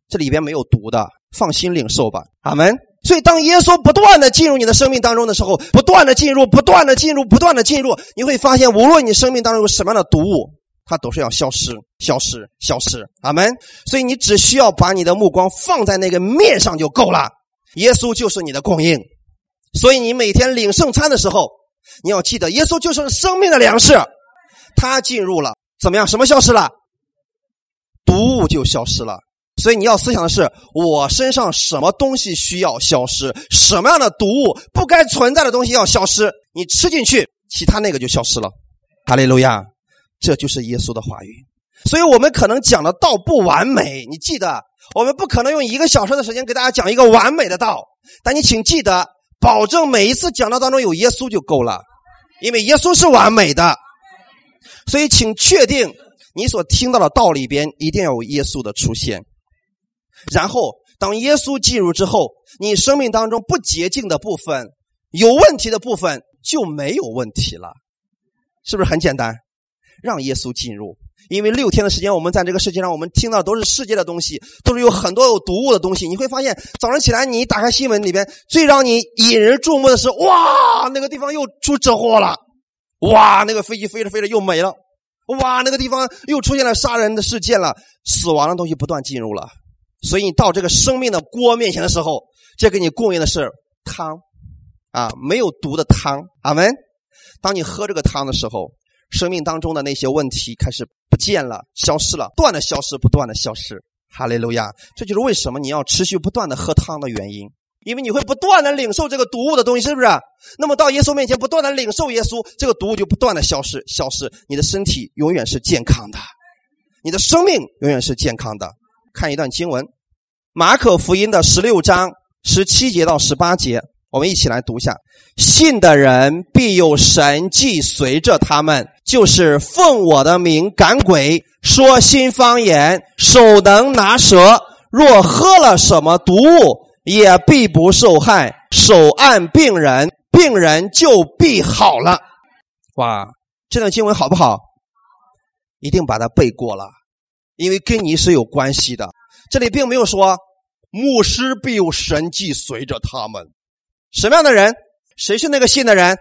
这里边没有毒的，放心领受吧，阿门。所以，当耶稣不断的进入你的生命当中的时候，不断的进入，不断的进入，不断的进入，你会发现，无论你生命当中有什么样的毒物。它都是要消失、消失、消失，阿门。所以你只需要把你的目光放在那个面上就够了。耶稣就是你的供应，所以你每天领圣餐的时候，你要记得，耶稣就是生命的粮食。他进入了，怎么样？什么消失了？毒物就消失了。所以你要思想的是，我身上什么东西需要消失？什么样的毒物不该存在的东西要消失？你吃进去，其他那个就消失了。哈利路亚。这就是耶稣的话语，所以我们可能讲的道不完美。你记得，我们不可能用一个小时的时间给大家讲一个完美的道。但你请记得，保证每一次讲道当中有耶稣就够了，因为耶稣是完美的。所以，请确定你所听到的道里边一定要有耶稣的出现。然后，当耶稣进入之后，你生命当中不洁净的部分、有问题的部分就没有问题了，是不是很简单？让耶稣进入，因为六天的时间，我们在这个世界上，我们听到都是世界的东西，都是有很多有毒物的东西。你会发现，早上起来你打开新闻里边，最让你引人注目的是，哇，那个地方又出车祸了，哇，那个飞机飞着飞着又没了，哇，那个地方又出现了杀人的事件了，死亡的东西不断进入了。所以你到这个生命的锅面前的时候，这给你供应的是汤，啊，没有毒的汤。阿门。当你喝这个汤的时候。生命当中的那些问题开始不见了，消失了，断的消失，不断的消失。哈利路亚！这就是为什么你要持续不断的喝汤的原因，因为你会不断的领受这个毒物的东西，是不是？那么到耶稣面前，不断的领受耶稣，这个毒物就不断的消失，消失，你的身体永远是健康的，你的生命永远是健康的。看一段经文，《马可福音》的十六章十七节到十八节。我们一起来读一下：信的人必有神迹随着他们，就是奉我的名赶鬼，说新方言，手能拿蛇，若喝了什么毒物，也必不受害。手按病人，病人就必好了。哇，这段经文好不好？一定把它背过了，因为跟你是有关系的。这里并没有说牧师必有神迹随着他们。什么样的人？谁是那个信的人？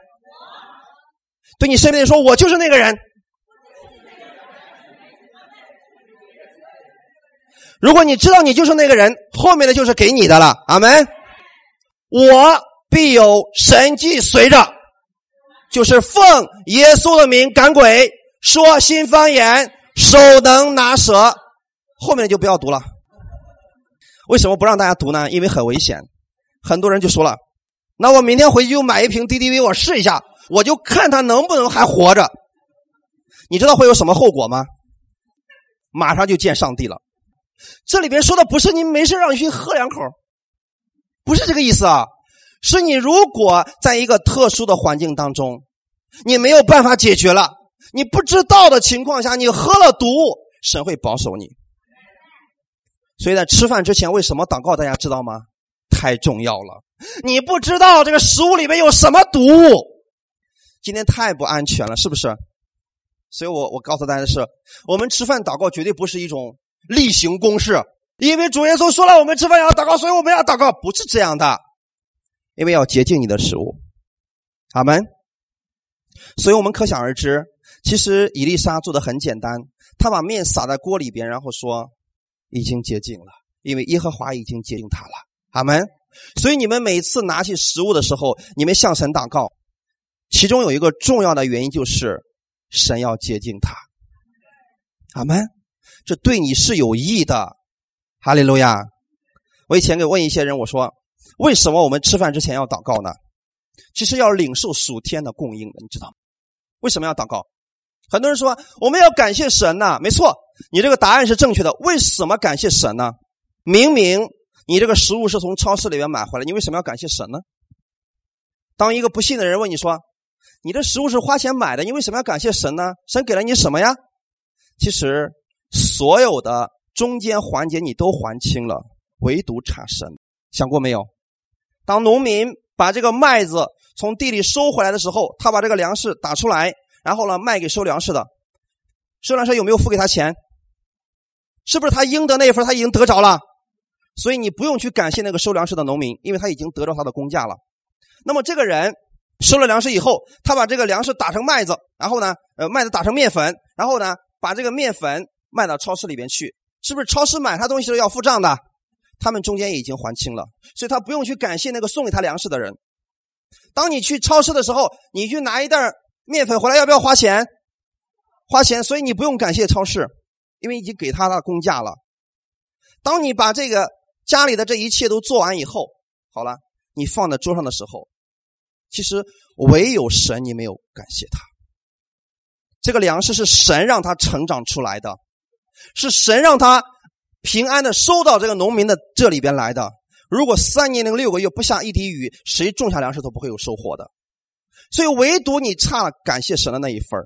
对你身边人说：“我就是那个人。”如果你知道你就是那个人，后面的就是给你的了。阿门。我必有神迹随着，就是奉耶稣的名赶鬼，说新方言，手能拿蛇，后面的就不要读了。为什么不让大家读呢？因为很危险。很多人就说了：“那我明天回去就买一瓶 DDV，我试一下，我就看他能不能还活着。”你知道会有什么后果吗？马上就见上帝了。这里边说的不是你没事让你去喝两口，不是这个意思啊。是你如果在一个特殊的环境当中，你没有办法解决了，你不知道的情况下，你喝了毒，神会保守你。所以在吃饭之前，为什么祷告？大家知道吗？太重要了。你不知道这个食物里面有什么毒，今天太不安全了，是不是？所以我我告诉大家的是，我们吃饭祷告绝对不是一种例行公事，因为主耶稣说了，我们吃饭要祷告，所以我们要祷告，不是这样的。因为要洁净你的食物，阿门。所以我们可想而知，其实伊丽莎做的很简单，她把面撒在锅里边，然后说已经洁净了，因为耶和华已经洁净他了，阿门。所以你们每次拿起食物的时候，你们向神祷告，其中有一个重要的原因就是神要接近他，阿门。这对你是有益的，哈利路亚。我以前给问一些人，我说。为什么我们吃饭之前要祷告呢？其实要领受属天的供应的，你知道吗？为什么要祷告？很多人说我们要感谢神呐，没错，你这个答案是正确的。为什么感谢神呢？明明你这个食物是从超市里面买回来，你为什么要感谢神呢？当一个不信的人问你说，你的食物是花钱买的，你为什么要感谢神呢？神给了你什么呀？其实所有的中间环节你都还清了，唯独差神。想过没有？当农民把这个麦子从地里收回来的时候，他把这个粮食打出来，然后呢卖给收粮食的，收粮食有没有付给他钱？是不是他应得那一份他已经得着了？所以你不用去感谢那个收粮食的农民，因为他已经得到他的工价了。那么这个人收了粮食以后，他把这个粮食打成麦子，然后呢，呃，麦子打成面粉，然后呢，把这个面粉卖到超市里边去，是不是超市买他东西是要付账的？他们中间已经还清了，所以他不用去感谢那个送给他粮食的人。当你去超市的时候，你去拿一袋面粉回来，要不要花钱？花钱，所以你不用感谢超市，因为已经给他的工价了。当你把这个家里的这一切都做完以后，好了，你放在桌上的时候，其实唯有神你没有感谢他。这个粮食是神让他成长出来的，是神让他。平安的收到这个农民的这里边来的。如果三年零六个月不下一滴雨，谁种下粮食都不会有收获的。所以唯独你差了感谢神的那一份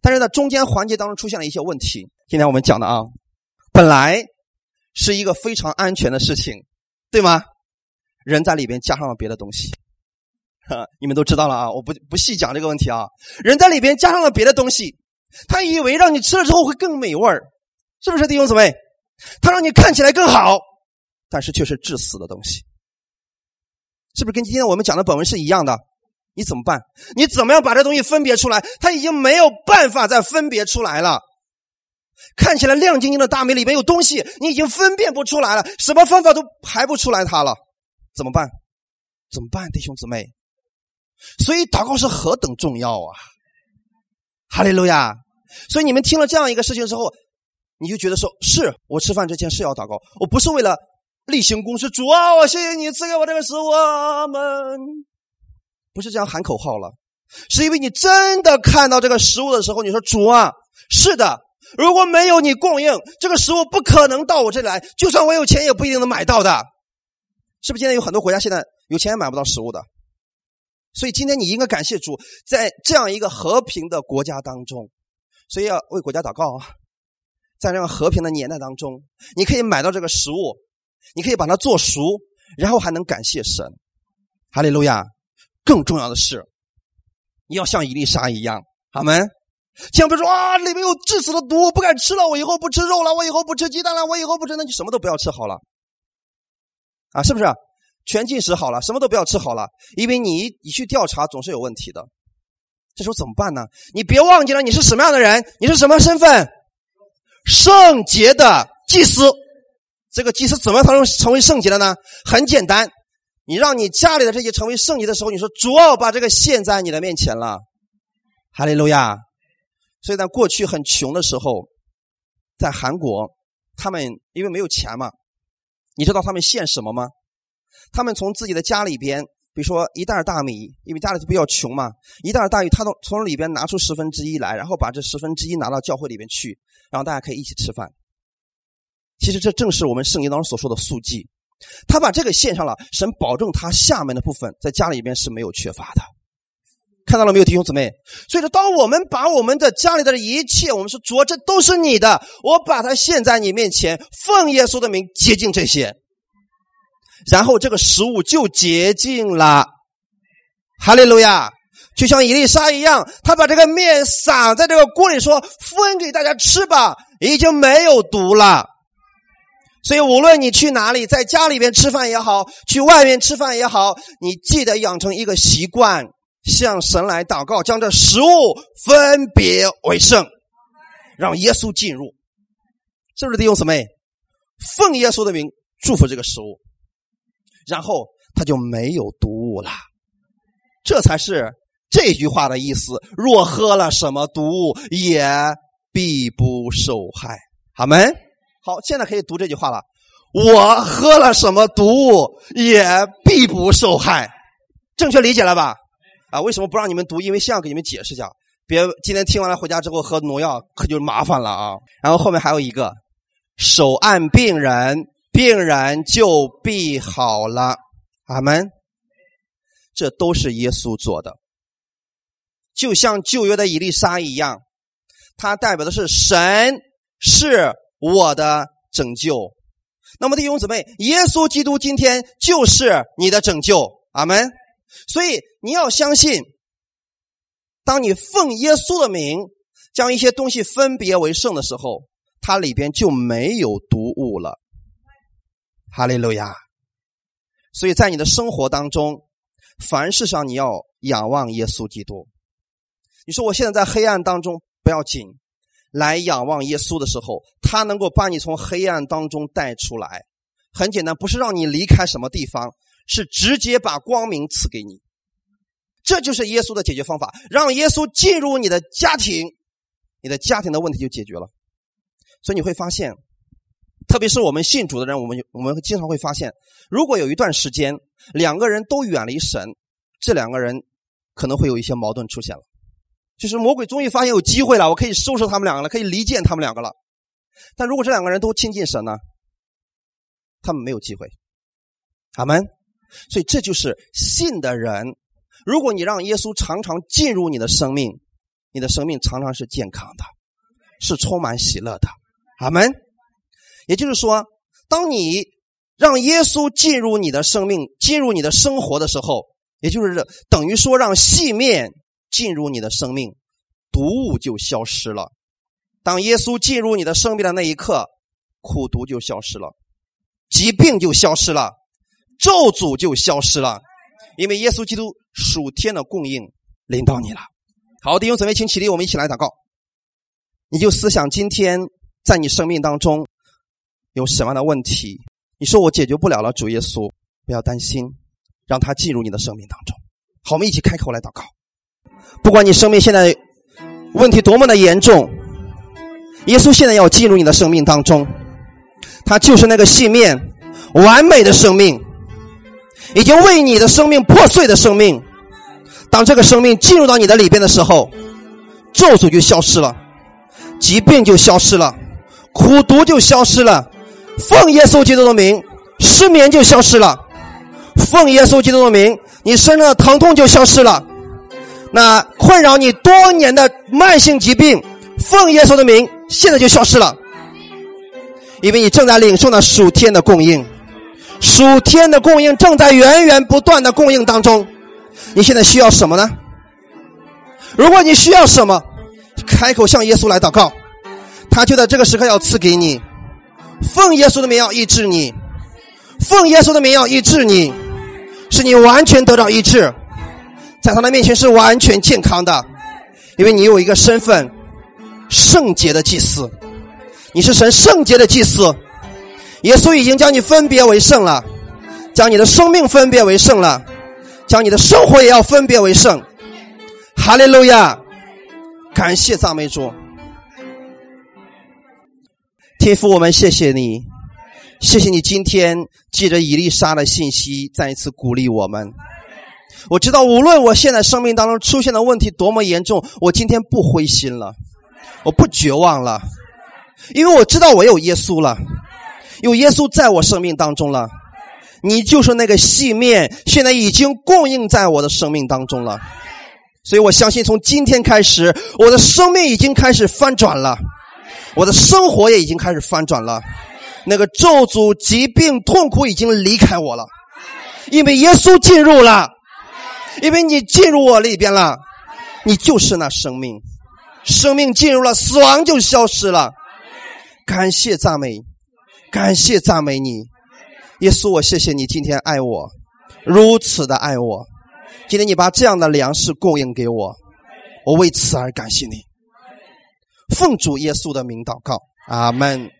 但是在中间环节当中出现了一些问题。今天我们讲的啊，本来是一个非常安全的事情，对吗？人在里边加上了别的东西，哈 你们都知道了啊，我不不细讲这个问题啊。人在里边加上了别的东西，他以为让你吃了之后会更美味是不是弟兄姊妹？他让你看起来更好，但是却是致死的东西，是不是跟今天我们讲的本文是一样的？你怎么办？你怎么样把这东西分别出来？他已经没有办法再分别出来了。看起来亮晶晶的大米里面有东西，你已经分辨不出来了，什么方法都排不出来它了，怎么办？怎么办，弟兄姊妹？所以祷告是何等重要啊！哈利路亚！所以你们听了这样一个事情之后。你就觉得说，是我吃饭之前是要祷告，我不是为了例行公事。主啊，我谢谢你赐给我这个食物，我们不是这样喊口号了，是因为你真的看到这个食物的时候，你说主啊，是的，如果没有你供应，这个食物不可能到我这里来，就算我有钱，也不一定能买到的，是不是？现在有很多国家现在有钱也买不到食物的，所以今天你应该感谢主，在这样一个和平的国家当中，所以要为国家祷告啊。在这个和平的年代当中，你可以买到这个食物，你可以把它做熟，然后还能感谢神，哈利路亚。更重要的是，你要像伊丽莎一样，好门。千万别说啊，里面有致死的毒，我不敢吃了，我以后不吃肉了，我以后不吃鸡蛋了，我以后不吃，那就什么都不要吃好了，啊，是不是？全禁食好了，什么都不要吃好了，因为你你去调查总是有问题的。这时候怎么办呢？你别忘记了你是什么样的人，你是什么身份。圣洁的祭司，这个祭司怎么才能成为圣洁的呢？很简单，你让你家里的这些成为圣洁的时候，你说主要把这个献在你的面前了，哈利路亚。所以在过去很穷的时候，在韩国他们因为没有钱嘛，你知道他们献什么吗？他们从自己的家里边，比如说一袋大米，因为家里比较穷嘛，一袋大米，他从从里边拿出十分之一来，然后把这十分之一拿到教会里边去，然后大家可以一起吃饭。其实这正是我们圣经当中所说的素祭。他把这个献上了，神保证他下面的部分在家里边是没有缺乏的。看到了没有，弟兄姊妹？所以说，当我们把我们的家里的一切，我们说主，这都是你的，我把它献在你面前，奉耶稣的名洁净这些，然后这个食物就洁净了。哈利路亚！就像伊丽莎一样，他把这个面撒在这个锅里，说分给大家吃吧，已经没有毒了。所以，无论你去哪里，在家里边吃饭也好，去外面吃饭也好，你记得养成一个习惯，向神来祷告，将这食物分别为圣，让耶稣进入，是不是弟兄姊妹？奉耶稣的名祝福这个食物，然后他就没有毒物了。这才是这句话的意思。若喝了什么毒物，也必不受害。好门。好，现在可以读这句话了。我喝了什么毒物，也必不受害。正确理解了吧？啊，为什么不让你们读？因为先要给你们解释一下，别今天听完了回家之后喝农药，可就麻烦了啊。然后后面还有一个，手按病人，病人就必好了。阿门。这都是耶稣做的，就像旧约的以利沙一样，它代表的是神是。我的拯救，那么弟兄姊妹，耶稣基督今天就是你的拯救，阿门。所以你要相信，当你奉耶稣的名，将一些东西分别为圣的时候，它里边就没有毒物了。哈利路亚。所以在你的生活当中，凡事上你要仰望耶稣基督。你说我现在在黑暗当中，不要紧。来仰望耶稣的时候，他能够把你从黑暗当中带出来。很简单，不是让你离开什么地方，是直接把光明赐给你。这就是耶稣的解决方法，让耶稣进入你的家庭，你的家庭的问题就解决了。所以你会发现，特别是我们信主的人，我们我们经常会发现，如果有一段时间两个人都远离神，这两个人可能会有一些矛盾出现了。就是魔鬼终于发现有机会了，我可以收拾他们两个了，可以离间他们两个了。但如果这两个人都亲近神呢？他们没有机会。阿门。所以这就是信的人。如果你让耶稣常常进入你的生命，你的生命常常是健康的，是充满喜乐的。阿门。也就是说，当你让耶稣进入你的生命、进入你的生活的时候，也就是等于说让细面。进入你的生命，毒物就消失了。当耶稣进入你的生命的那一刻，苦毒就消失了，疾病就消失了，咒诅就消失了。因为耶稣基督属天的供应临到你了。好，弟兄姊妹，请起立，我们一起来祷告。你就思想今天在你生命当中有什么样的问题？你说我解决不了了，主耶稣，不要担心，让他进入你的生命当中。好，我们一起开口来祷告。不管你生命现在问题多么的严重，耶稣现在要进入你的生命当中，他就是那个信面完美的生命，已经为你的生命破碎的生命。当这个生命进入到你的里边的时候，咒诅就消失了，疾病就消失了，苦毒就消失了，奉耶稣基督的名，失眠就消失了，奉耶稣基督的名，你身上的疼痛就消失了。那困扰你多年的慢性疾病，奉耶稣的名，现在就消失了，因为你正在领受那属天的供应，属天的供应正在源源不断的供应当中。你现在需要什么呢？如果你需要什么，开口向耶稣来祷告，他就在这个时刻要赐给你。奉耶稣的名要医治你，奉耶稣的名要医治你，使你完全得到医治。在他的面前是完全健康的，因为你有一个身份，圣洁的祭司，你是神圣洁的祭司，耶稣已经将你分别为圣了，将你的生命分别为圣了，将你的生活也要分别为圣。哈利路亚，感谢赞美主。天父，我们谢谢你，谢谢你今天借着以丽莎的信息，再一次鼓励我们。我知道，无论我现在生命当中出现的问题多么严重，我今天不灰心了，我不绝望了，因为我知道我有耶稣了，有耶稣在我生命当中了。你就是那个细面，现在已经供应在我的生命当中了。所以我相信，从今天开始，我的生命已经开始翻转了，我的生活也已经开始翻转了。那个咒诅、疾病、痛苦已经离开我了，因为耶稣进入了，因为你进入我里边了，你就是那生命，生命进入了，死亡就消失了。感谢赞美，感谢赞美你。耶稣，我谢谢你今天爱我，如此的爱我。今天你把这样的粮食供应给我，我为此而感谢你。奉主耶稣的名祷告，阿门。